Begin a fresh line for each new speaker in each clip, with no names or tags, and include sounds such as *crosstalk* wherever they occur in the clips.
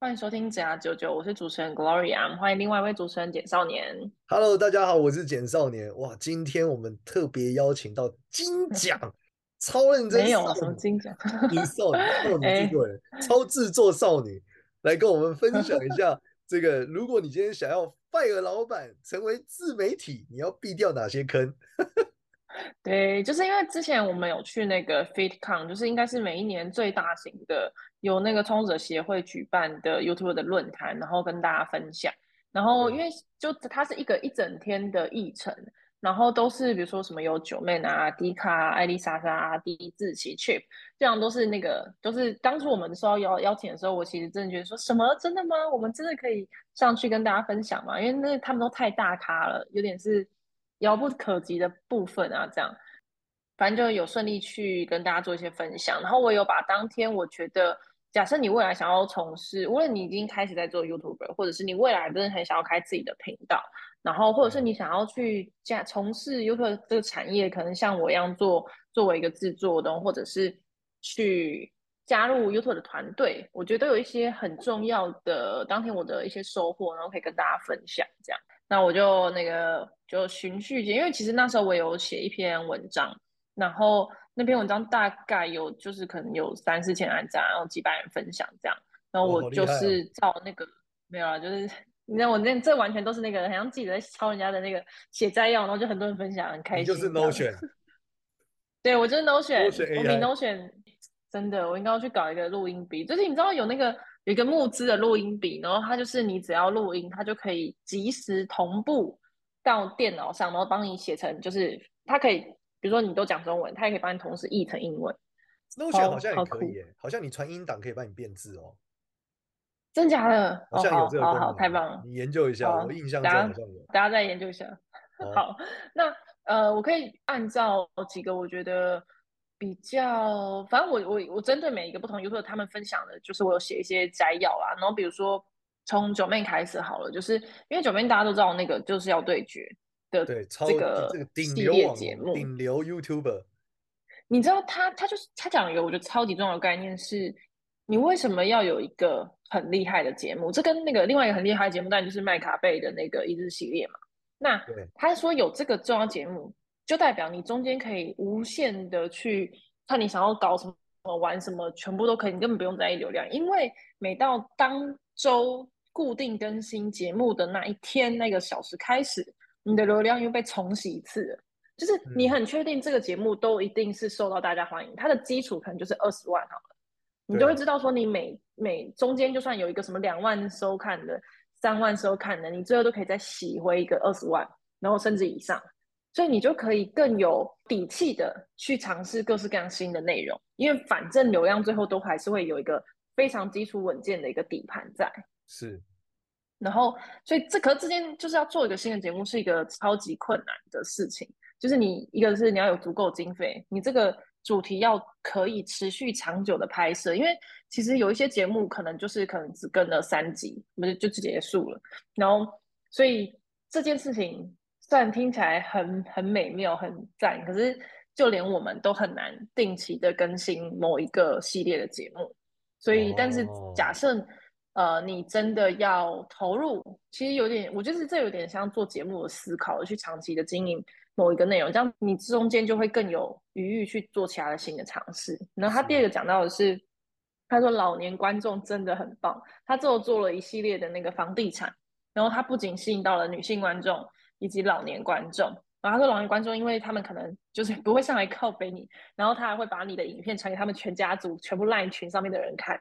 欢迎收听职涯九九，我是主持人 Gloria，欢迎另外一位主持人简少年。
Hello，大家好，我是简少年。哇，今天我们特别邀请到金奖超认真，
没有什么金奖，
少女少 *laughs* 女制作人，超制作少女来跟我们分享一下这个。如果你今天想要 fire 老板，成为自媒体，你要避掉哪些坑？
对，就是因为之前我们有去那个 FitCon，就是应该是每一年最大型的，由那个创作者协会举办的 YouTube 的论坛，然后跟大家分享。然后因为就它是一个一整天的议程，然后都是比如说什么有九妹啊、迪卡、艾丽莎莎、第志奇、Chip，这样都是那个，就是当初我们收到邀邀请的时候，我其实真的觉得说什么真的吗？我们真的可以上去跟大家分享吗？因为那他们都太大咖了，有点是。遥不可及的部分啊，这样，反正就有顺利去跟大家做一些分享。然后我有把当天我觉得，假设你未来想要从事，无论你已经开始在做 YouTuber，或者是你未来真的很想要开自己的频道，然后或者是你想要去加从事 YouTube 这个产业，可能像我一样做作为一个制作的，或者是去加入 YouTube 的团队，我觉得有一些很重要的当天我的一些收获，然后可以跟大家分享这样。那我就那个就循序渐，因为其实那时候我有写一篇文章，然后那篇文章大概有就是可能有三四千按赞，然后几百人分享这样，然后我就是照那个、哦、没有啊，就是你知道我那这完全都是那个好像自己在抄人家的那个写摘要，然后就很多人分享，很开心。
就是 Notion，
对我就是 Notion，,
Notion
我比 Notion 真的，我应该要去搞一个录音笔，就是你知道有那个。有一个募资的录音笔，然后它就是你只要录音，它就可以即时同步到电脑上，然后帮你写成，就是它可以，比如说你都讲中文，它也可以帮你同时译成英文。
Notion 好像也可以耶，好像你传音档可以帮你变字哦。
真假的？
好像有这个功能。
好好，太棒了！
你研究一下，我印象中好像有。
大家再研究一下。*laughs* 好，那呃，我可以按照几个我觉得。比较，反正我我我针对每一个不同 YouTuber 他们分享的，就是我有写一些摘要啦。然后比如说从九妹开始好了，就是因为九妹大家都知道那个就是要对决的这个系列节目，
顶流 YouTuber。
你知道他他就是他讲一个我觉得超级重要的概念是，你为什么要有一个很厉害的节目？这跟那个另外一个很厉害的节目，当然就是麦卡贝的那个一日系列嘛。那他说有这个重要节目。就代表你中间可以无限的去看你想要搞什么、玩什么，全部都可以，你根本不用在意流量，因为每到当周固定更新节目的那一天那个小时开始，你的流量又被重洗一次了。就是你很确定这个节目都一定是受到大家欢迎，它的基础可能就是二十万好了，你就会知道说你每每中间就算有一个什么两万收看的、三万收看的，你最后都可以再洗回一个二十万，然后甚至以上。所以你就可以更有底气的去尝试各式各样新的内容，因为反正流量最后都还是会有一个非常基础稳健的一个底盘在。
是，
然后所以这可是之间就是要做一个新的节目是一个超级困难的事情，就是你一个是你要有足够经费，你这个主题要可以持续长久的拍摄，因为其实有一些节目可能就是可能只跟了三集，不就就结束了，然后所以这件事情。虽然听起来很很美妙、很赞，可是就连我们都很难定期的更新某一个系列的节目。所以，但是假设呃你真的要投入，其实有点，我觉得这有点像做节目的思考，去长期的经营某一个内容，这样你中间就会更有余裕去做其他的新的尝试。然后他第二个讲到的是，他说老年观众真的很棒，他之后做了一系列的那个房地产，然后他不仅吸引到了女性观众。以及老年观众，然后他说老年观众，因为他们可能就是 *laughs* 不会上来靠背你，然后他还会把你的影片传给他们全家族、全部 LINE 群上面的人看，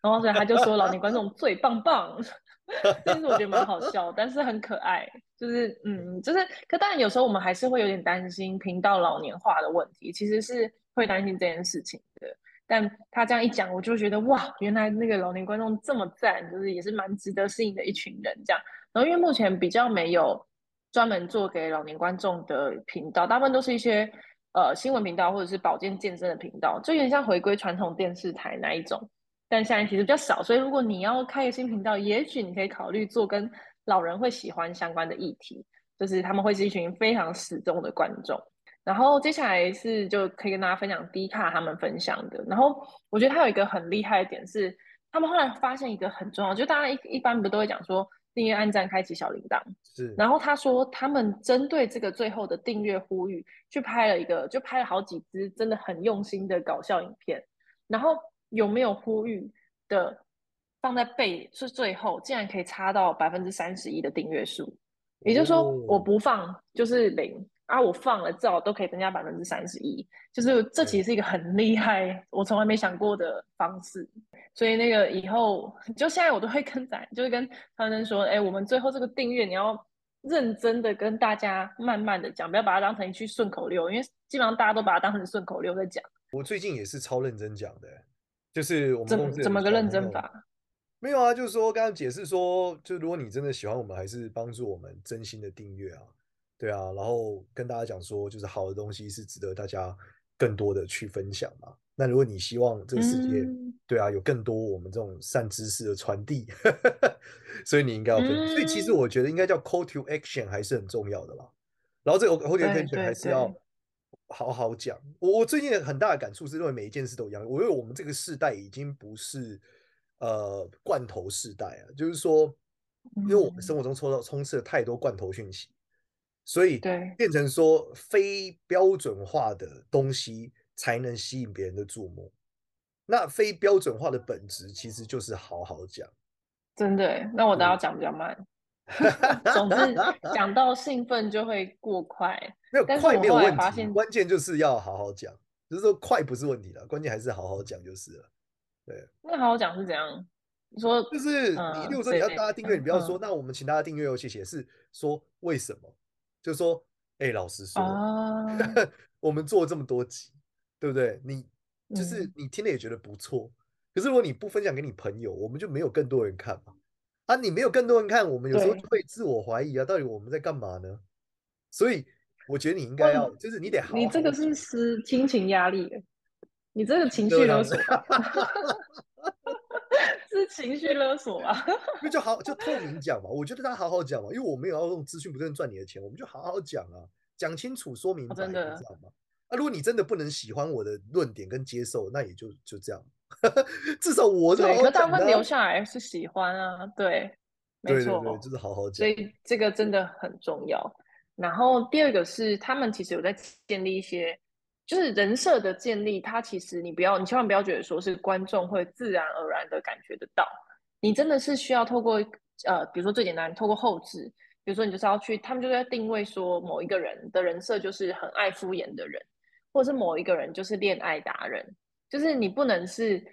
然后所以他就说老年观众最棒棒，*laughs* 但是我觉得蛮好笑，但是很可爱，就是嗯，就是可当然有时候我们还是会有点担心频道老年化的问题，其实是会担心这件事情的，但他这样一讲，我就觉得哇，原来那个老年观众这么赞，就是也是蛮值得适应的一群人这样，然后因为目前比较没有。专门做给老年观众的频道，大部分都是一些呃新闻频道或者是保健健身的频道，就有点像回归传统电视台那一种。但现在其实比较少，所以如果你要开一个新频道，也许你可以考虑做跟老人会喜欢相关的议题，就是他们会是一群非常死忠的观众。然后接下来是就可以跟大家分享 D 卡他们分享的。然后我觉得他有一个很厉害的点是，他们后来发现一个很重要，就大家一一般不都会讲说订阅、按赞、开启小铃铛。是。然后他说他们针对这个最后的订阅呼吁，去拍了一个，就拍了好几支真的很用心的搞笑影片。然后有没有呼吁的放在背是最后，竟然可以差到百分之三十一的订阅数，也就是说我不放就是零。啊，我放了，照都可以增加百分之三十一，就是这其实是一个很厉害，我从来没想过的方式。所以那个以后，就现在我都会跟咱，就是跟他们说，哎、欸，我们最后这个订阅你要认真的跟大家慢慢的讲，不要把它当成一句顺口溜，因为基本上大家都把它当成顺口溜在讲。
我最近也是超认真讲的，就是我们
怎怎么个认真法？
没有啊，就是说刚刚解释说，就如果你真的喜欢我们，还是帮助我们真心的订阅啊。对啊，然后跟大家讲说，就是好的东西是值得大家更多的去分享嘛。那如果你希望这个世界，嗯、对啊，有更多我们这种善知识的传递，*laughs* 所以你应该要分享。嗯、所以其实我觉得应该叫 call to action 还是很重要的啦。然后这个 call to action 还是要好好讲。我我最近很大的感触是认为每一件事都一样。我认为我们这个世代已经不是呃罐头世代啊，就是说，因为我们生活中抽到充斥了太多罐头讯息。所以变成说非标准化的东西才能吸引别人的注目。那非标准化的本质其实就是好好讲。
真的？那我都要讲比较慢。*laughs* 总之讲到兴奋就会过快。
没有快没有问题，关键就是要好好讲。就是说快不是问题了，关键还是好好讲就是了。对。
那好好讲是怎样？你说
就是你，例如说你要大家订阅，你不要说那我们请大家订阅哦，谢谢。是说为什么？就说，哎、欸，老实说，uh... *laughs* 我们做了这么多集，对不对？你就是你听了也觉得不错，嗯，可是如果你不分享给你朋友，我们就没有更多人看嘛。啊，你没有更多人看，我们有时候就会自我怀疑啊，到底我们在干嘛呢？所以我觉得你应该要，就是你得好好，
你这个是是亲情压力，你这个情绪勒索。*laughs* 是情绪勒索啊！*laughs*
那就好，就透明讲嘛。我觉得大家好好讲嘛，因为我没有要用资讯不断赚你的钱，我们就好好讲啊，讲清楚，说明白，真的，知道吗？啊，如果你真的不能喜欢我的论点跟接受，那也就就这样。*laughs* 至少我好好、啊、对，可大部分
留下来是喜欢啊，对，没错，
对对对，就是好好讲。
所以这个真的很重要。然后第二个是，他们其实有在建立一些。就是人设的建立，它其实你不要，你千万不要觉得说是观众会自然而然的感觉得到，你真的是需要透过呃，比如说最简单，透过后置，比如说你就是要去，他们就在定位说某一个人的人设就是很爱敷衍的人，或者是某一个人就是恋爱达人，就是你不能是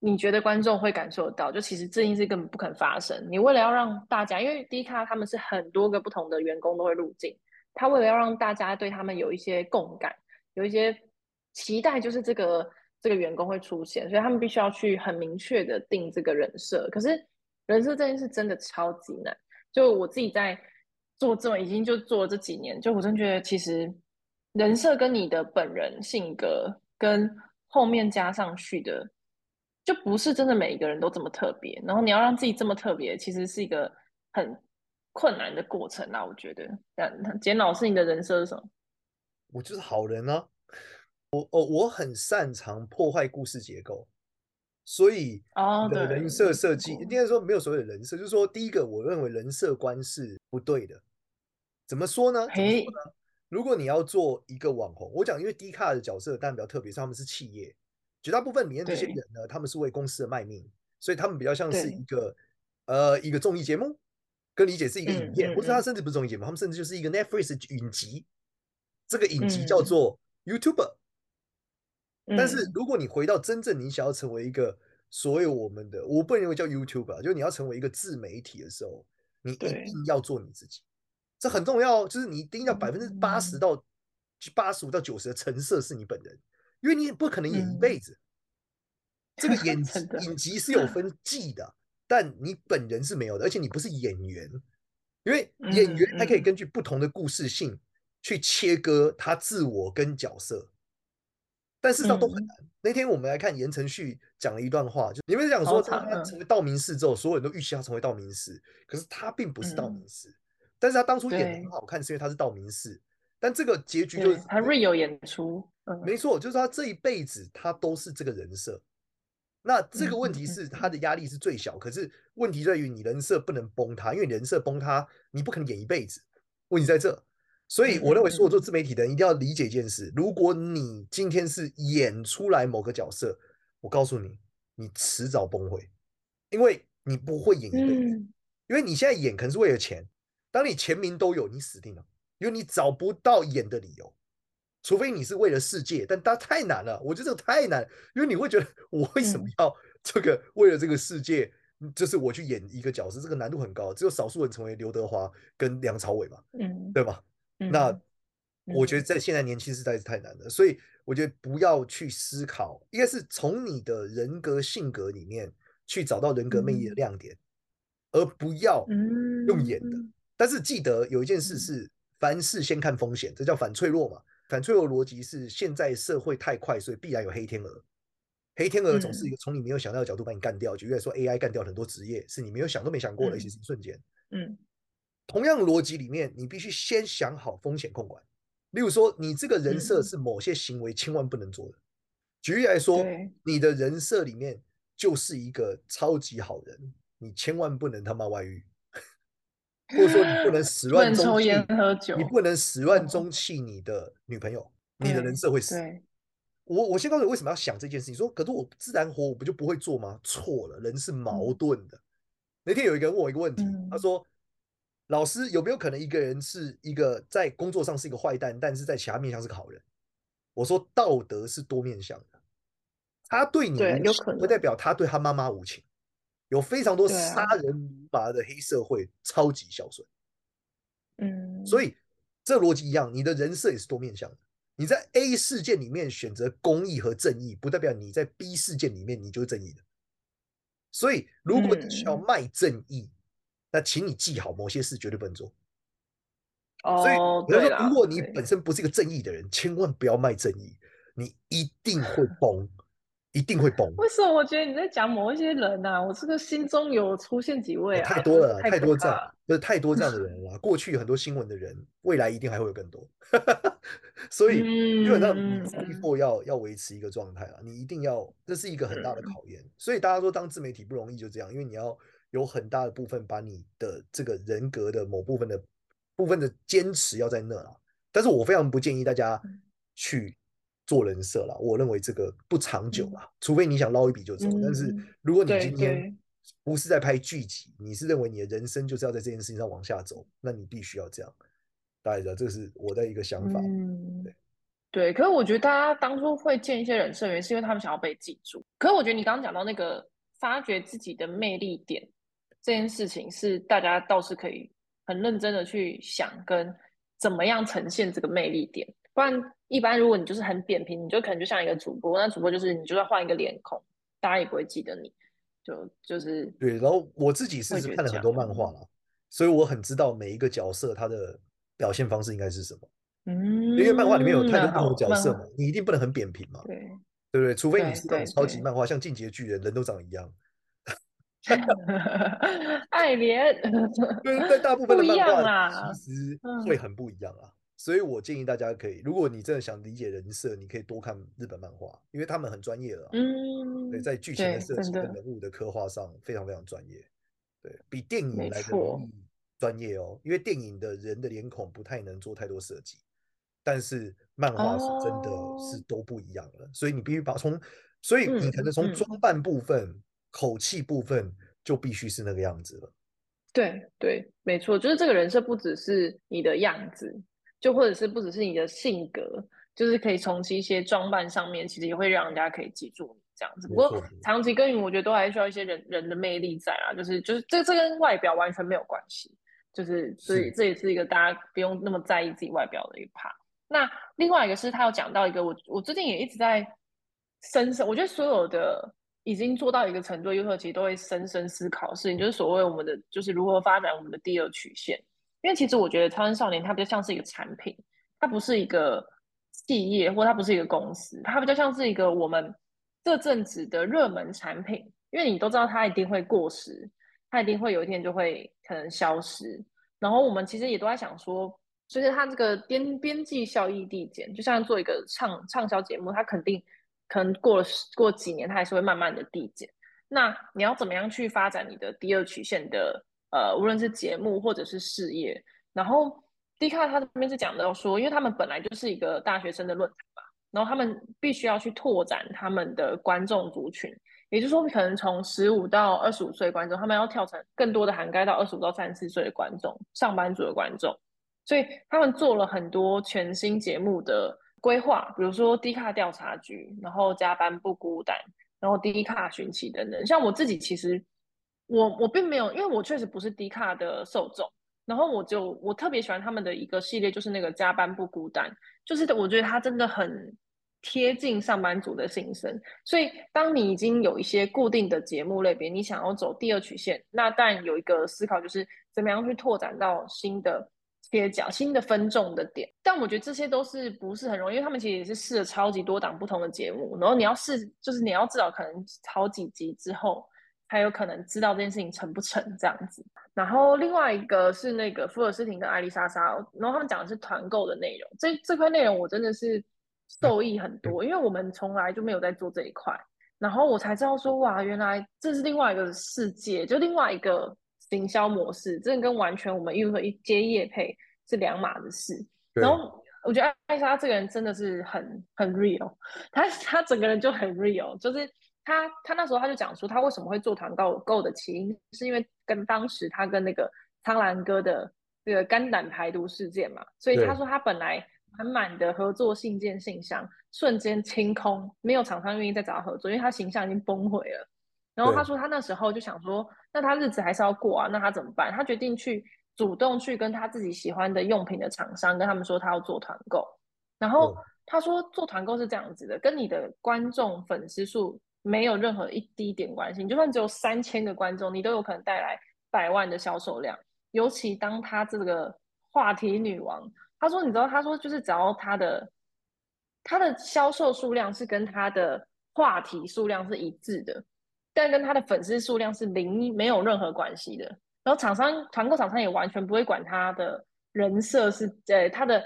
你觉得观众会感受得到，就其实这件事根本不可能发生。你为了要让大家，因为 D 卡他们是很多个不同的员工都会入镜，他为了要让大家对他们有一些共感。有一些期待，就是这个这个员工会出现，所以他们必须要去很明确的定这个人设。可是人设这件事真的超级难。就我自己在做这么已经就做了这几年，就我真觉得其实人设跟你的本人性格跟后面加上去的，就不是真的每一个人都这么特别。然后你要让自己这么特别，其实是一个很困难的过程啊。我觉得，简老师，你的人设是什么？
我就是好人啊！我哦，我很擅长破坏故事结构，所以的人设设计应该说没有所谓的人设，就是说第一个，我认为人设观是不对的。怎么说呢？怎么说呢？如果你要做一个网红，我讲因为 D 卡的角色当然比较特别，是他们是企业，绝大部分里面这些人呢，他们是为公司的卖命，所以他们比较像是一个呃一个综艺节目，跟理解是一个影片，或者他甚至不是综艺节目，他们甚至就是一个 Netflix 影集。这个影集叫做 YouTuber，嗯，但是如果你回到真正你想要成为一个所有我们的，我不认为叫 YouTuber，就是你要成为一个自媒体的时候，你一定要做你自己，这很重要，就是你一定要百分之八十到八十五到九十的成色是你本人，因为你也不可能演一辈子。这个 *laughs* 演影集是有分。季的，但你本人是没有的，而且你不是演员，因为演员他可以根据不同的故事性。去切割他自我跟角色，但事实上都很难。嗯、那天我们来看言承旭讲了一段话，就你们讲说他成为道明寺之后，所有人都预期他成为道明寺，可是他并不是道明寺。嗯、但是他当初演的很好看，是因为他是道明寺。但这个结局就是
他 real 演出，
嗯、没错，就是他这一辈子他都是这个人设。那这个问题是他的压力是最小，可是问题在于你人设不能崩塌，因为人设崩塌，你不可能演一辈子。问题在这，所以我认为，所有做自媒体的人一定要理解一件事：如果你今天是演出来某个角色，我告诉你，你迟早崩溃，因为你不会演一辈子，因为你现在演可能是为了钱，当你钱名都有，你死定了，因为你找不到演的理由。除非你是为了世界，但它太难了。我觉得这个太难，因为你会觉得 *laughs* 我为什么要 *laughs* 这个为了这个世界，就是我去演一个角色，这个难度很高，只有少数人成为刘德华跟梁朝伟嘛，嗯，对吧？那我觉得在现在年轻时代是太难了，所以我觉得不要去思考，应该是从你的人格性格里面去找到人格魅力的亮点，而不要用演的。但是记得有一件事是，凡事先看风险，这叫反脆弱嘛。反脆弱逻辑是现在社会太快，所以必然有黑天鹅。黑天鹅总是一个从你没有想到的角度把你干掉，嗯、就比如说 AI 干掉很多职业，是你没有想都没想过的一些瞬间。嗯，同样逻辑里面，你必须先想好风险控管。例如说，你这个人设是某些行为千万不能做的。嗯、举例来说，你的人设里面就是一个超级好人，你千万不能他妈外遇。或者说你不能 *laughs* 始乱终弃，抽烟喝酒，你不能始乱终弃你的女朋友，你的人设会死。我我先告诉你为什么要想这件事情。说，可是我自然活我不就不会做吗？错了，人是矛盾的。那天有一个人问我一个问题，他说：“老师有没有可能一个人是一个在工作上是一个坏蛋，但是在其他面向是个好人？”我说：“道德是多面向的，他对你无情，不代表他对他妈妈无情。”有非常多杀人如麻的黑社会，超级孝顺。嗯，所以这逻辑一样，你的人设也是多面向的。你在 A 事件里面选择公义和正义，不代表你在 B 事件里面你就是正义的。所以，如果你需要卖正义，那请你记好，某些事绝对不能做。哦，所以我说，如果你本身不是一个正义的人，千万不要卖正义，你一定会 *laughs* 崩。一定会崩。为
什么我觉得你在讲某一些人啊？我这个心中有出现几位啊？
太多了，太多这样，就是太多这样的人了。过去很多新闻的人，未来一定还会有更多。*laughs* 所以基本上你逼迫要要维持一个状态啊，你一定要，这是一个很大的考验。所以大家说当自媒体不容易，就这样，因为你要有很大的部分把你的这个人格的某部分的部分的坚持要在那啊。但是我非常不建议大家去。做人设啦，我认为这个不长久啦，嗯、除非你想捞一笔就走。嗯、但是如果你今天不是在拍剧集，你是认为你的人生就是要在这件事情上往下走，那你必须要这样。大家知道，这是我的一个想法。
嗯，对，对。可是我觉得大家当初会建一些人设，原因是因为他们想要被记住。可是我觉得你刚刚讲到那个发掘自己的魅力点这件事情，是大家倒是可以很认真的去想，跟怎么样呈现这个魅力点。不然，一般如果你就是很扁平，你就可能就像一个主播，那主播就是你就算换一个脸孔，大家也不会记得你，就就是
对。然后我自己是看了很多漫画了，所以我很知道每一个角色他的表现方式应该是什么。嗯，因为漫画里面有太多不同的角色嘛，你一定不能很扁平嘛。对，对不对？除非你是那种超级漫画，像进击的巨人，人都长一样。*laughs*
爱莲，
对，大部分的漫画其实会很不一样啊。所以我建议大家可以，如果你真的想理解人设，你可以多看日本漫画，因为他们很专业了。嗯，对，在剧情的设计跟人物的刻画上非常非常专业，对，比电影来的专业哦。因为电影的人的脸孔不太能做太多设计，但是漫画是真的是都不一样了。所以你必须把从，所以你可能从装扮部分、口气部分就必须是那个样子了。
对对，没错，就是这个人设不只是你的样子。就或者是不只是你的性格，就是可以从其一些装扮上面，其实也会让人家可以记住你这样子。不过长期耕耘，我觉得都还需要一些人人的魅力在啊。就是就是这这跟外表完全没有关系，就是所以这也是一个大家不用那么在意自己外表的一个 part。那另外一个是他有讲到一个我我最近也一直在深深，我觉得所有的已经做到一个程度，优特其实都会深深思考事情，就是所谓我们的就是如何发展我们的第二曲线。因为其实我觉得超人少年它比较像是一个产品，它不是一个企业，或它不是一个公司，它比较像是一个我们这阵子的热门产品，因为你都知道它一定会过时，它一定会有一天就会可能消失。然后我们其实也都在想说，随着它这个边边际效益递减，就像做一个畅畅销节目，它肯定可能过了过几年，它还是会慢慢的递减。那你要怎么样去发展你的第二曲线的呃，无论是节目或者是事业？然后 D 卡他这边是讲到说，因为他们本来就是一个大学生的论坛嘛，然后他们必须要去拓展他们的观众族群。也就是说，可能从十五到二十五岁观众，他们要跳成更多的涵盖到二十五到三十四岁的观众，上班族的观众，所以他们做了很多全新节目的规划，比如说低卡调查局，然后加班不孤单，然后低卡寻奇等等。像我自己，其实我我并没有，因为我确实不是低卡的受众，然后我就我特别喜欢他们的一个系列，就是那个加班不孤单，就是我觉得他真的很。贴近上班族的心声，所以当你已经有一些固定的节目类别，你想要走第二曲线，那但有一个思考就是怎么样去拓展到新的切角、新的分众的点。但我觉得这些都是不是很容易，因为他们其实也是试了超级多档不同的节目，然后你要试，就是你要至少可能好几集之后，才有可能知道这件事情成不成这样子。然后另外一个是那个福尔斯汀跟艾丽莎莎，然后他们讲的是团购的内容，这这块内容我真的是。受益很多，因为我们从来就没有在做这一块，然后我才知道说，哇，原来这是另外一个世界，就另外一个行销模式，真的跟完全我们因为一接业配是两码子事。然后我觉得艾莎这个人真的是很很 real，*laughs* 他他整个人就很 real，就是他他那时候他就讲说，他为什么会做团购购的起因，是因为跟当时他跟那个苍兰哥的这个肝胆排毒事件嘛，所以他说他本来。满满的合作信件信箱瞬间清空，没有厂商愿意再找他合作，因为他形象已经崩毁了。然后他说他那时候就想说，那他日子还是要过啊，那他怎么办？他决定去主动去跟他自己喜欢的用品的厂商跟他们说他要做团购。然后他说做团购是这样子的，跟你的观众粉丝数没有任何一滴点关系。你就算只有三千个观众，你都有可能带来百万的销售量。尤其当他这个话题女王。他说：“你知道，他说就是只要他的他的销售数量是跟他的话题数量是一致的，但跟他的粉丝数量是零，没有任何关系的。然后厂商团购厂商也完全不会管他的人设是呃他的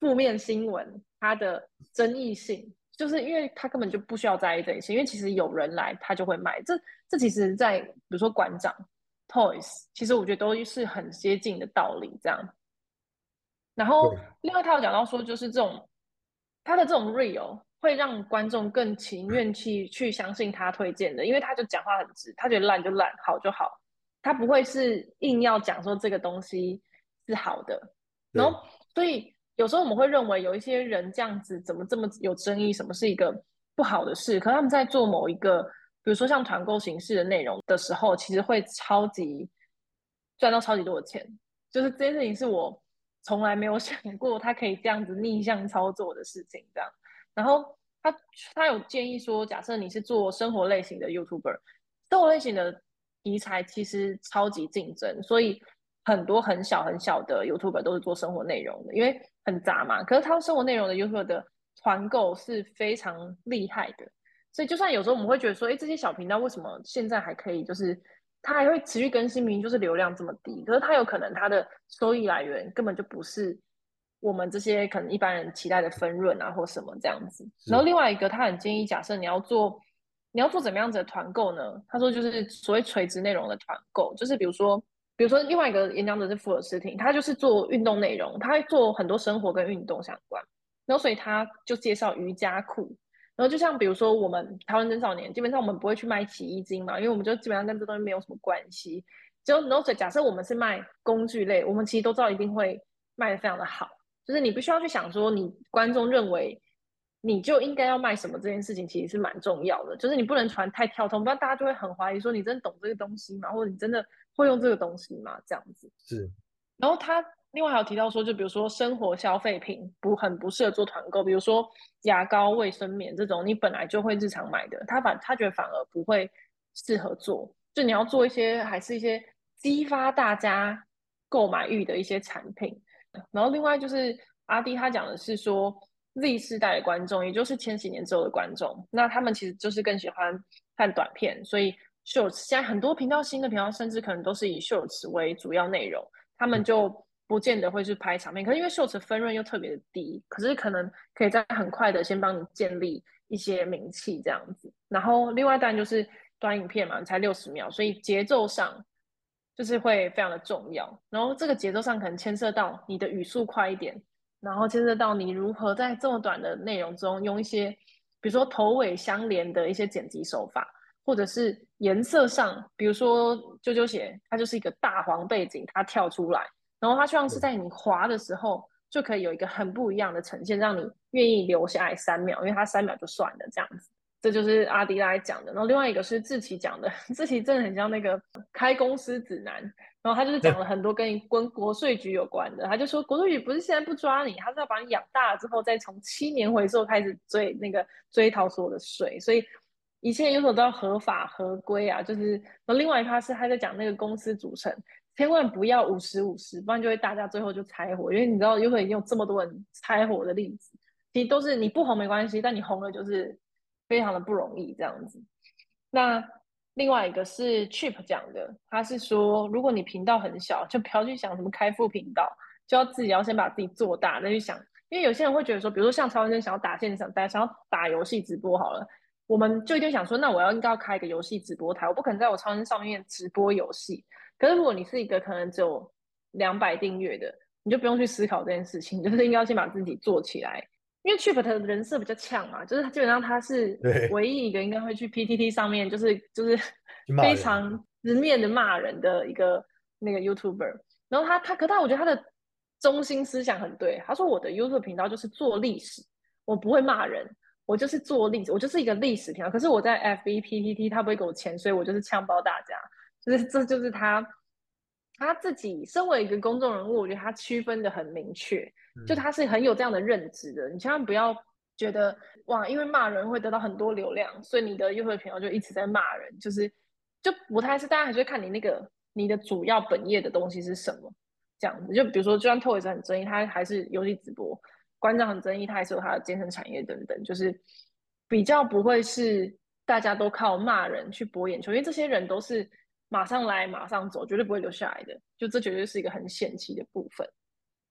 负面新闻，他的争议性，就是因为他根本就不需要在意这些，因为其实有人来他就会买。这这其实，在比如说馆长 Toys，其实我觉得都是很接近的道理，这样。”然后，另外他有讲到说，就是这种他的这种 real 会让观众更情愿去去相信他推荐的，因为他就讲话很直，他觉得烂就烂，好就好，他不会是硬要讲说这个东西是好的。然后，所以有时候我们会认为有一些人这样子怎么这么有争议，什么是一个不好的事？可他们在做某一个，比如说像团购形式的内容的时候，其实会超级赚到超级多的钱。就是这件事情是我。从来没有 *laughs* 想过他可以这样子逆向操作的事情，这样。然后他他有建议说，假设你是做生活类型的 YouTuber，生活类型的题材其实超级竞争，所以很多很小很小的 YouTuber 都是做生活内容的，因为很杂嘛。可是他生活内容的 YouTuber 的团购是非常厉害的，所以就算有时候我们会觉得说，哎，这些小频道为什么现在还可以，就是。它还会持续更新，明明就是流量这么低，可是它有可能它的收益来源根本就不是我们这些可能一般人期待的分润啊，或什么这样子。然后另外一个，他很建议，假设你要做，你要做怎么样子的团购呢？他说就是所谓垂直内容的团购，就是比如说，比如说另外一个演讲者是福尔斯汀，他就是做运动内容，他会做很多生活跟运动相关，然后所以他就介绍瑜伽裤。然后就像比如说我们台湾真少年，基本上我们不会去卖洗衣精嘛，因为我们就基本上跟这东西没有什么关系。就 no 假设我们是卖工具类，我们其实都知道一定会卖的非常的好。就是你不需要去想说你观众认为你就应该要卖什么这件事情，其实是蛮重要的。就是你不能传太跳通，不然大家就会很怀疑说你真的懂这个东西吗？或者你真的会用这个东西吗？这样子
是。
然后他。另外还有提到说，就比如说生活消费品不很不适合做团购，比如说牙膏、卫生棉这种，你本来就会日常买的，他反他觉得反而不会适合做。就你要做一些还是一些激发大家购买欲的一些产品。然后另外就是阿弟他讲的是说 Z 世代的观众，也就是千禧年之后的观众，那他们其实就是更喜欢看短片，所以 Shorts 现在很多频道新的频道甚至可能都是以 Shorts 为主要内容，他们就不见得会去拍长片，可是因为 Shorts 分润又特别的低，可是可能可以在很快的先帮你建立一些名气这样子，然后另外当然就是短影片嘛，才六十秒，所以节奏上。就是会非常的重要，然后这个节奏上可能牵涉到你的语速快一点，然后牵涉到你如何在这么短的内容中用一些，比如说头尾相连的一些剪辑手法，或者是颜色上，比如说啾啾鞋，它就是一个大黄背景，它跳出来，然后它希望是在你滑的时候就可以有一个很不一样的呈现，让你愿意留下来三秒，因为它三秒就算了这样子。这就是阿迪拉讲的，然后另外一个是志奇讲的，志奇真的很像那个开公司指南，然后他就是讲了很多跟跟国税局有关的，他就说国税局不是现在不抓你，他是要把你养大了之后，再从七年回收开始追那个追讨所有的税，所以一切有所都要合法合规啊，就是，然后另外一趴是他在讲那个公司组成，千万不要五十五十，不然就会大家最后就拆伙，因为你知道有可能有这么多人拆伙的例子，其实都是你不红没关系，但你红了就是。非常的不容易这样子。那另外一个是 Chip 讲的，他是说，如果你频道很小，就不要去想什么开副频道，就要自己要先把自己做大，再去想。因为有些人会觉得说，比如说像曹文真想要打线上，大家想要打游戏直播好了，我们就一定想说，那我要应该要开一个游戏直播台，我不可能在我超人上面直播游戏。可是如果你是一个可能只有两百订阅的，你就不用去思考这件事情，就是应该要先把自己做起来。因为 Chip 的人设比较呛嘛，就是基本上他是唯一一个应该会去 PTT 上面，就是就是非常直面的骂人的一个那个 YouTuber。然后他他可他我觉得他的中心思想很对，他说我的 YouTube 频道就是做历史，我不会骂人，我就是做历史，我就是一个历史频道。可是我在 FB PTT 他不会给我钱，所以我就是呛爆大家，就是这就是他他自己身为一个公众人物，我觉得他区分的很明确。就他是很有这样的认知的，你千万不要觉得哇，因为骂人会得到很多流量，所以你的 YouTube 频道就一直在骂人，就是就不太是，大家还是会看你那个你的主要本业的东西是什么这样子。就比如说，就算 Toys 很争议，他还是游戏直播；馆长很争议，他还是有他的健身产业等等，就是比较不会是大家都靠骂人去博眼球，因为这些人都是马上来马上走，绝对不会留下来的。就这绝对是一个很险棋的部分，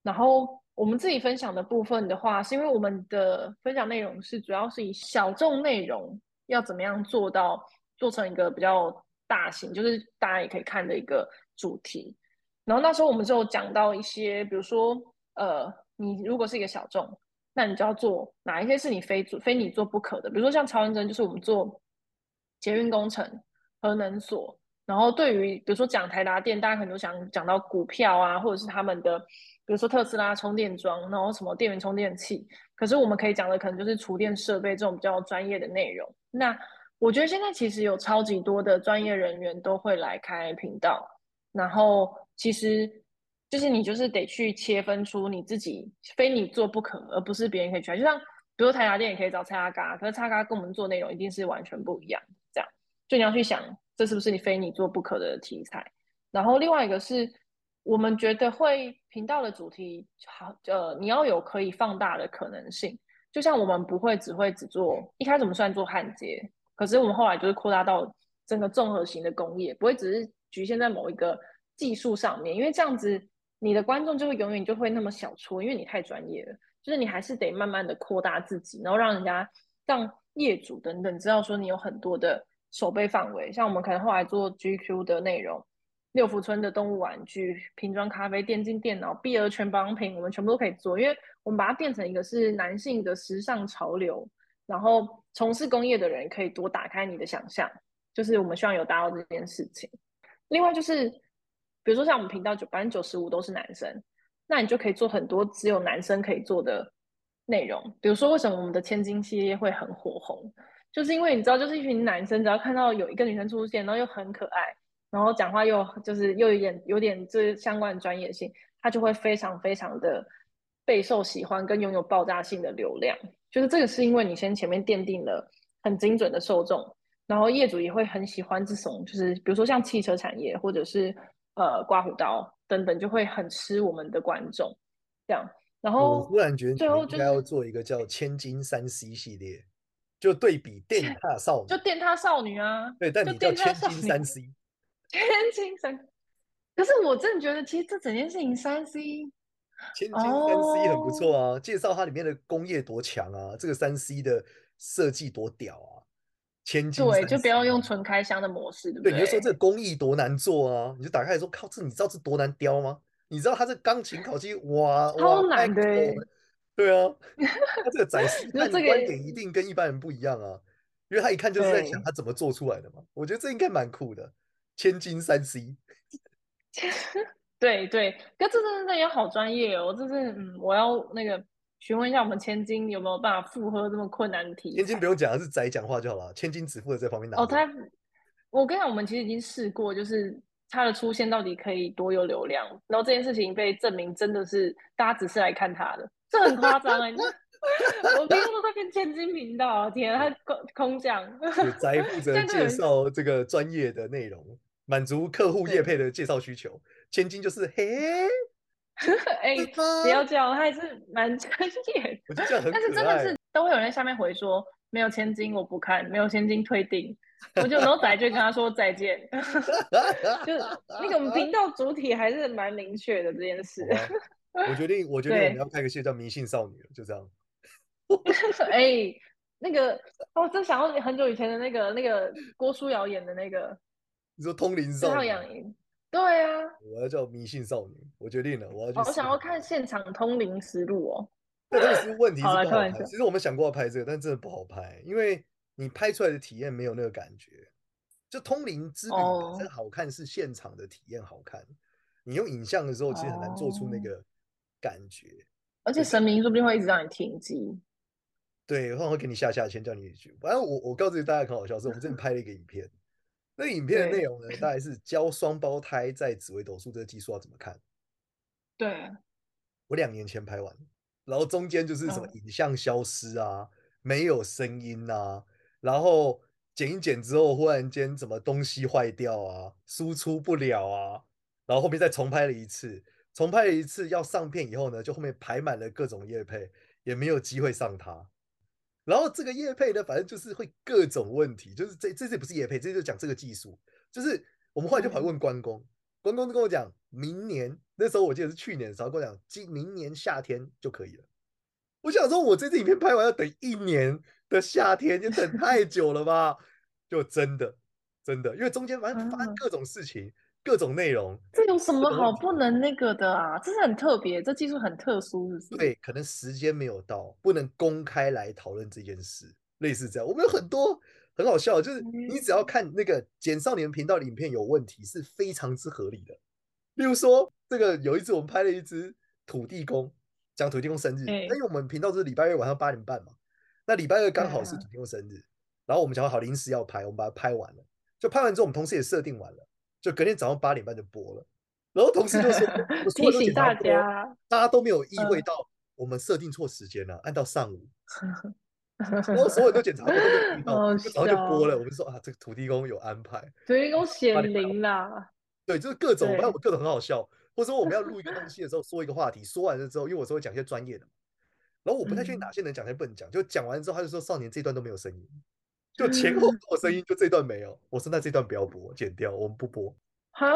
然后。我们自己分享的部分的话，是因为我们的分享内容是主要是以小众内容要怎么样做到做成一个比较大型，就是大家也可以看的一个主题。然后那时候我们就讲到一些，比如说，呃，你如果是一个小众，那你就要做哪一些是你非做非你做不可的，比如说像曹文真，就是我们做捷运工程、核能所。然后对于比如说讲台达电，大家可能都想讲到股票啊，或者是他们的。比如说特斯拉充电桩，然后什么电源充电器，可是我们可以讲的可能就是厨电设备这种比较专业的内容。那我觉得现在其实有超级多的专业人员都会来开频道，然后其实就是你就是得去切分出你自己非你做不可，而不是别人可以去。就像比如台达电也可以找蔡阿嘎，可是蔡阿嘎跟我们做内容一定是完全不一样。这样，就你要去想这是不是你非你做不可的题材。然后另外一个是。我们觉得会频道的主题好，呃，你要有可以放大的可能性。就像我们不会只会只做，一开始我们算做焊接，可是我们后来就是扩大到整个综合型的工业，不会只是局限在某一个技术上面，因为这样子你的观众就会永远就会那么小撮，因为你太专业了。就是你还是得慢慢的扩大自己，然后让人家让业主等等知道说你有很多的守备范围。像我们可能后来做 GQ 的内容。六福村的动物玩具、瓶装咖啡、电竞电脑、碧儿全保养品，我们全部都可以做，因为我们把它变成一个是男性的时尚潮流，然后从事工业的人可以多打开你的想象，就是我们希望有达到这件事情。另外就是，比如说像我们频道九百分之九十五都是男生，那你就可以做很多只有男生可以做的内容。比如说为什么我们的千金系列会很火红，就是因为你知道，就是一群男生只要看到有一个女生出现，然后又很可爱。然后讲话又就是又有点有点这相关的专业性，他就会非常非常的备受喜欢，跟拥有爆炸性的流量。就是这个是因为你先前面奠定了很精准的受众，然后业主也会很喜欢这种，就是比如说像汽车产业或者是呃刮胡刀等等，就会很吃我们的观众。这样，然后
我忽然觉得
最后
应该要做一个叫“千金三 C” 系列，就对比电 *laughs* 踏少女，
就电踏少女啊。
对，但你叫千金三 C，*laughs*
千金三。可是我真的觉得，其实这整件事情三 C，
千金三 C 很不错啊。Oh, 介绍它里面的工业多强啊，这个三 C 的设计多屌啊。千金
对，就不要用纯开箱的模式，对不对？
对，你就说这个工艺多难做啊，你就打开来说，靠，这你知道这多难雕吗？你知道它这钢琴烤漆哇，
超难的，
对啊，*laughs* 他这个展示 *laughs* 它的观点一定跟一般人不一样啊，因为他一看就是在想他怎么做出来的嘛。我觉得这应该蛮酷的，千金三 C。*laughs*
对对，可这真的也好专业哦，这是嗯，我要那个询问一下我们千金有没有办法负荷这么困难的题。
千金不用讲，他是宅讲话就好了，千金只负责这方面拿。
哦，他，我跟你讲，我们其实已经试过，就是。他的出现到底可以多有流量？然后这件事情被证明真的是大家只是来看他的，这很夸张哎！我平时都在跟千金频道，天啊，他空空讲。宅负责
介绍这个专业的内容，满足客户业配的介绍需求。千金就是嘿，*laughs*
哎、欸，不要这样，他还是蛮专业。
我觉得。
但是真的是都会有人在下面回说，没有千金我不看，没有千金退订。我就然后仔就跟他说再见 *laughs* *laughs* 就那个我们频道主体还是蛮明确的这件事。
我决定，我决定我们要开个系列叫迷信少女，了就这样。*laughs*
哎、欸，那个我真想要很久以前的那个那个郭书瑶演的那个，
你说通灵少
女？对啊，
我要叫迷信少女，我决定了，我要去。
我想要看现场通灵实录哦。*laughs*
问题是不好拍，其实我们想过要拍这个，但真的不好拍，因为。你拍出来的体验没有那个感觉，就通灵之旅本身好看是现场的体验好看，你用影像的时候其实很难做出那个感觉，
而且神明说不定会一直让你停机，
对，然后会给你下下签叫你去。反正我我告诉大家很好笑，是我们这边拍了一个影片，那个影片的内容呢，大概是教双胞胎在紫微斗数这个技术要怎么看。
对，
我两年前拍完，然后中间就是什么影像消失啊，没有声音啊。然后剪一剪之后，忽然间什么东西坏掉啊，输出不了啊，然后后面再重拍了一次，重拍了一次要上片以后呢，就后面排满了各种叶配，也没有机会上它。然后这个叶配呢，反正就是会各种问题，就是这这次不是叶配，这就讲这个技术，就是我们后来就跑去问关公，关公就跟我讲，明年那时候我记得是去年的时候跟我讲，今明年夏天就可以了。我想说，我这支影片拍完要等一年。的夏天，你等太久了吧？就真的真的，因为中间反正发生 *laughs* 各种事情，啊、各种内容。
这有什么好不能那个的啊？这是很特别，这技术很特殊，是不是？
对，可能时间没有到，不能公开来讨论这件事，类似这样。我们有很多很好笑，就是你只要看那个简少年频道的影片有问题，是非常之合理的。例如说，这个有一次我们拍了一支土地公，讲土地公生日，因为我们频道是礼拜二晚上八点半嘛。那礼拜二刚好是土地公生日，啊、然后我们讲好临时要拍，我们把它拍完了，就拍完之后，我们同事也设定完了，就隔天早上八点半就播了。然后同事就说：*laughs* “
提醒大家，
大家都没有意会到我们设定错时间了，嗯、按到上午。*laughs* ”然后所有人都检查过，都没有遇到，就播了。我们就说啊，这个土地公有安排，
土地公显灵啦。
对，就是各种，反正我们各种很好笑。或者说我们要录一个东西的时候，*laughs* 说一个话题，说完了之后，因为我说会讲一些专业的。然后我不太确定哪些能讲，哪些不能讲。就讲完之后，他就说：“少年这段都没有声音，就前后做声音，就这段没有。”我说：“那这段不要播，剪掉，我们不播。”
哈，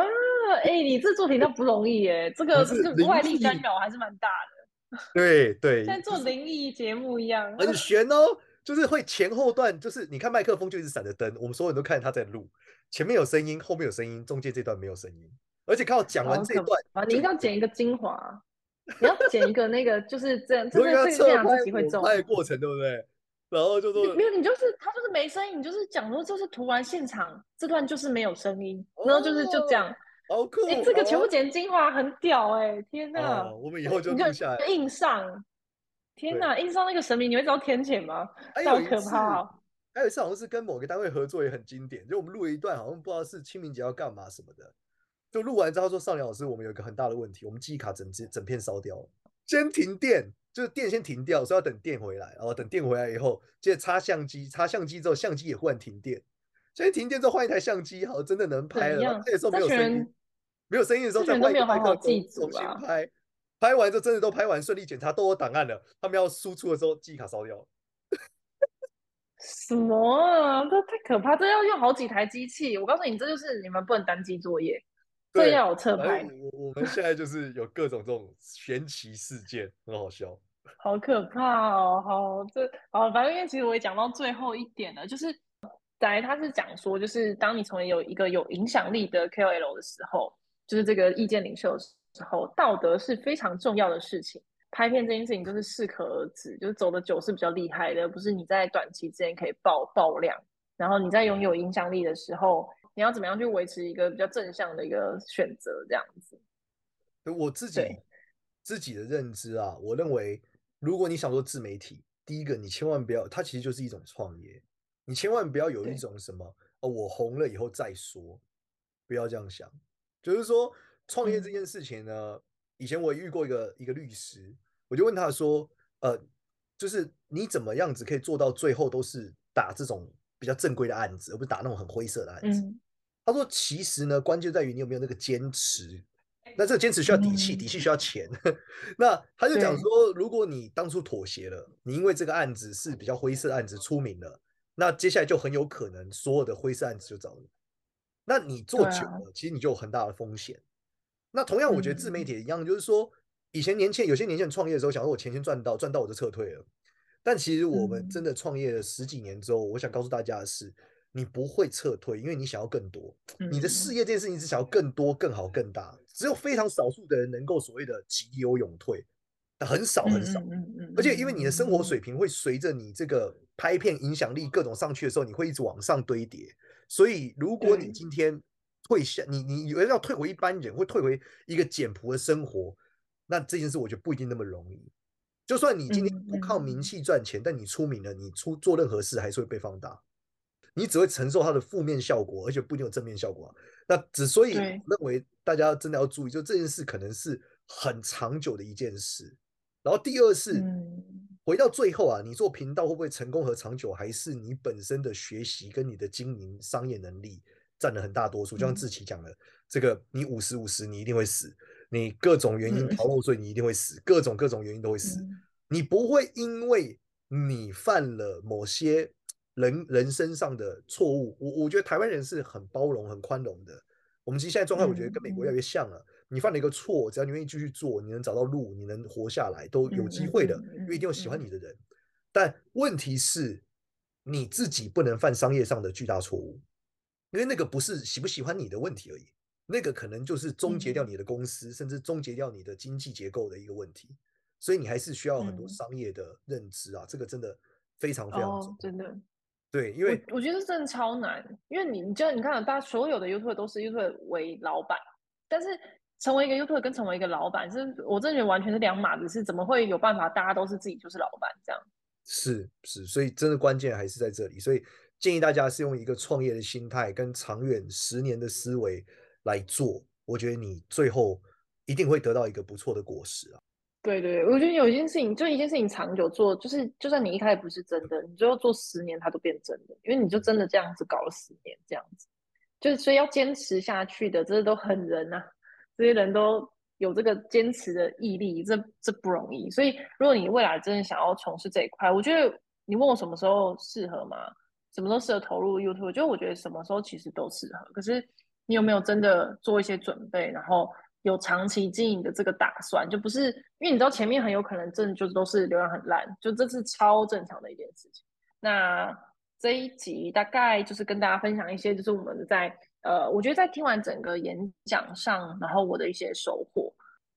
哎，你这作品都不容易耶，这个这个外力干扰还是蛮大的。
对对，
像做灵异节目一样，
很 *laughs* 悬哦。就是会前后段，就是你看麦克风就一直闪着灯，我们所有人都看着他在录，前面有声音，后面有声音，中间这段没有声音，而且看我讲完这段
啊，你一定要剪一个精华。你要剪一个那个，就是这样，*laughs* 这是这这样自己会中。
拍过程对不对？然后就说
没有，你就是他就是没声音，你就是讲说就是突然现场这段就是没有声音，然后就是就这样。
好酷！
哎，这个全部剪精华很屌哎！天哪，
我们以后就录下来，
印上。天哪，印上那个神明，你会知道天谴吗？好可怕！
还有一次好像是跟某个单位合作，也很经典。就我们录了一段，好像不知道是清明节要干嘛什么的。就录完之后说，少年老师，我们有一个很大的问题，我们记忆卡整整片烧掉了，先停电，就是电先停掉，所以要等电回来，然后等电回来以后，接着插相机，插相机之后，相机也忽然停电，所以停电之后换一台相机，好，真的能拍了。这时候没有声音，没有声音的时候再换一台，重新拍。拍完之后真的都拍完，顺利检查都有档案了，他们要输出的时候记忆卡烧掉了。
什么啊？这太可怕！这要用好几台机器。我告诉你，这就是你们不能单机作业，这要有侧拍。
我我们现在就是有各种这种玄奇事件，很好笑。*laughs*
好可怕哦！好，这好，反正因为其实我也讲到最后一点了，就是在他是讲说，就是当你成为有一个有影响力的 KOL 的时候，就是这个意见领袖的时候，道德是非常重要的事情。拍片这件事情就是适可而止，就是走的久是比较厉害的，不是你在短期之间可以爆爆量。然后你在拥有影响力的时候，你要怎么样去维持一个比较正向的一个选择，这样子。
我自己自己的认知啊，我认为。如果你想做自媒体，第一个你千万不要，它其实就是一种创业，你千万不要有一种什么哦，我红了以后再说，不要这样想。就是说创业这件事情呢，嗯、以前我也遇过一个一个律师，我就问他说，呃，就是你怎么样子可以做到最后都是打这种比较正规的案子，而不是打那种很灰色的案子？嗯、他说，其实呢，关键在于你有没有那个坚持。那这个坚持需要底气，底气需要钱。嗯、*laughs* 那他就讲说，如果你当初妥协了，你因为这个案子是比较灰色的案子出名了，那接下来就很有可能所有的灰色案子就找你。那你做久了，啊、其实你就有很大的风险。那同样，我觉得自媒体也一样，嗯、就是说，以前年轻有些年轻人创业的时候，想说我钱先赚到，赚到我就撤退了。但其实我们真的创业了十几年之后，嗯、我想告诉大家的是。你不会撤退，因为你想要更多。你的事业这件事情是想要更多、更好、更大。只有非常少数的人能够所谓的急流勇退，很少很少。而且因为你的生活水平会随着你这个拍片影响力各种上去的时候，你会一直往上堆叠。所以如果你今天退下，你你以为要退回一般人，会退回一个简朴的生活，那这件事我觉得不一定那么容易。就算你今天不靠名气赚钱，但你出名了，你出做任何事还是会被放大。你只会承受它的负面效果，而且不一定有正面效果啊。那之所以认为大家真的要注意，就这件事可能是很长久的一件事。然后第二是回到最后啊，你做频道会不会成功和长久，还是你本身的学习跟你的经营商业能力占了很大多数。就像志奇讲的，这个你五十五十，你一定会死。你各种原因逃漏税，你一定会死。各种各种原因都会死。你不会因为你犯了某些。人人身上的错误，我我觉得台湾人是很包容、很宽容的。我们其实现在状态，我觉得跟美国越来越像了。你犯了一个错，只要你愿意继续做，你能找到路，你能活下来，都有机会的，因为一定有喜欢你的人。但问题是，你自己不能犯商业上的巨大错误，因为那个不是喜不喜欢你的问题而已，那个可能就是终结掉你的公司，甚至终结掉你的经济结构的一个问题。所以你还是需要很多商业的认知啊，这个真的非常非常重要，
真的。
对，因为
我，我觉得真的超难，因为你，你就你看，大家所有的 YouTuber 都是 YouTuber 为老板，但是成为一个 YouTuber 跟成为一个老板，是我真的觉得完全是两码子是，怎么会有办法大家都是自己就是老板这样？
是是，所以真的关键还是在这里，所以建议大家是用一个创业的心态跟长远十年的思维来做，我觉得你最后一定会得到一个不错的果实啊。
对对，我觉得有一件事情，就一件事情长久做，就是就算你一开始不是真的，你最后做十年，它都变真的，因为你就真的这样子搞了十年，这样子，就是所以要坚持下去的，这都很人呐、啊，这些人都有这个坚持的毅力，这这不容易。所以如果你未来真的想要从事这一块，我觉得你问我什么时候适合吗？什么时候适合投入 YouTube？就我觉得什么时候其实都适合，可是你有没有真的做一些准备，然后？有长期经营的这个打算，就不是因为你知道前面很有可能真的就都是流量很烂，就这是超正常的一件事情。那这一集大概就是跟大家分享一些，就是我们在呃，我觉得在听完整个演讲上，然后我的一些收获。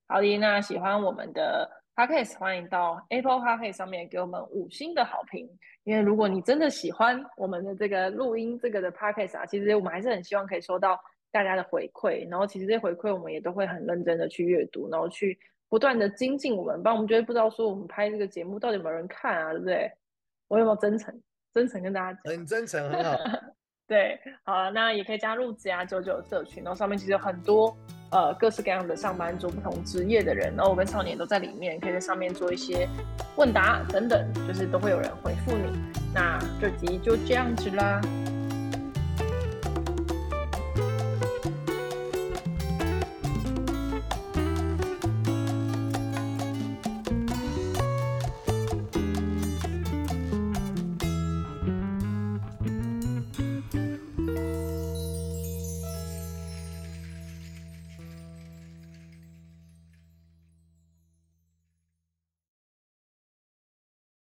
好的，那喜欢我们的 Podcast，欢迎到 Apple Podcast 上面给我们五星的好评。因为如果你真的喜欢我们的这个录音这个的 Podcast 啊，其实我们还是很希望可以收到。大家的回馈，然后其实这些回馈我们也都会很认真的去阅读，然后去不断的精进我们，不然我们觉得不知道说我们拍这个节目到底有没有人看啊，对不对？我有没有真诚？真诚跟大家讲，
很真诚，很好。*laughs*
对，好，那也可以加入职涯九九社群，然后上面其实有很多呃各式各样的上班族、不同职业的人，然后我跟少年都在里面，可以在上面做一些问答等等，就是都会有人回复你。那这集就这样子啦。